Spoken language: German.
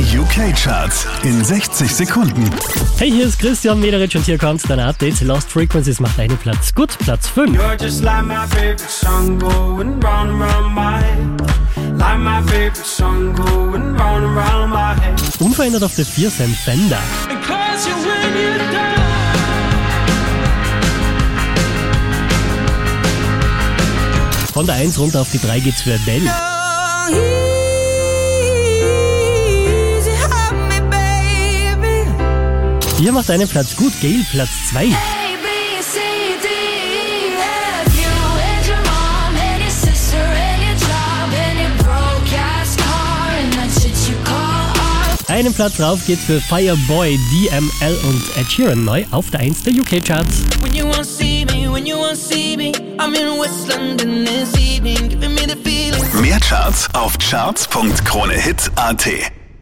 Die UK-Charts in 60 Sekunden. Hey, hier ist Christian Mederich und hier kommt dein Update. Lost Frequencies macht einen Platz gut, Platz 5. You're just like my favorite song going round and round my head. Like my favorite song going round and round my head. Unverändert auf der 4 Sam Fender. Von der 1 runter auf die 3 geht's für Adele. Ass car and that shit you call art. Einen Platz drauf geht's für Fireboy, DML und Ed Sheeran neu auf der 1 der UK-Charts. When you won't see me, when you won't see me, I'm in West London this evening, giving me the feeling. Mehr Charts auf charts.kronehit.at.